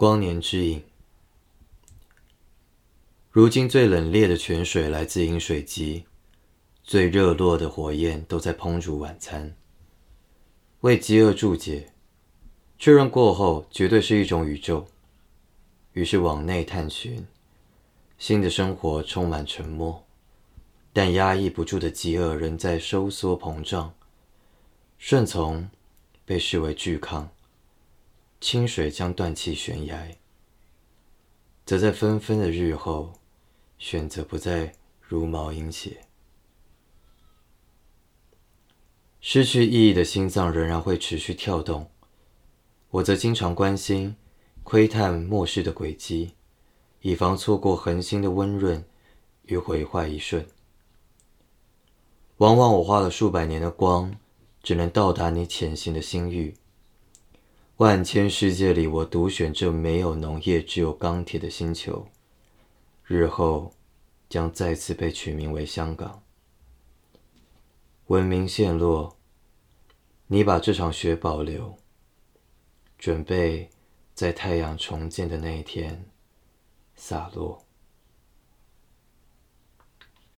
光年之影。如今最冷冽的泉水来自饮水机，最热络的火焰都在烹煮晚餐，为饥饿注解。确认过后，绝对是一种宇宙。于是往内探寻，新的生活充满沉默，但压抑不住的饥饿仍在收缩膨胀。顺从被视为拒抗，清水将断气悬崖，则在纷纷的日后，选择不再如毛饮血。失去意义的心脏仍然会持续跳动。我则经常关心、窥探末世的轨迹，以防错过恒星的温润与毁坏一瞬。往往我花了数百年的光，只能到达你潜行的星域。万千世界里，我独选这没有农业、只有钢铁的星球，日后将再次被取名为香港。文明陷落，你把这场雪保留。准备在太阳重建的那一天洒落。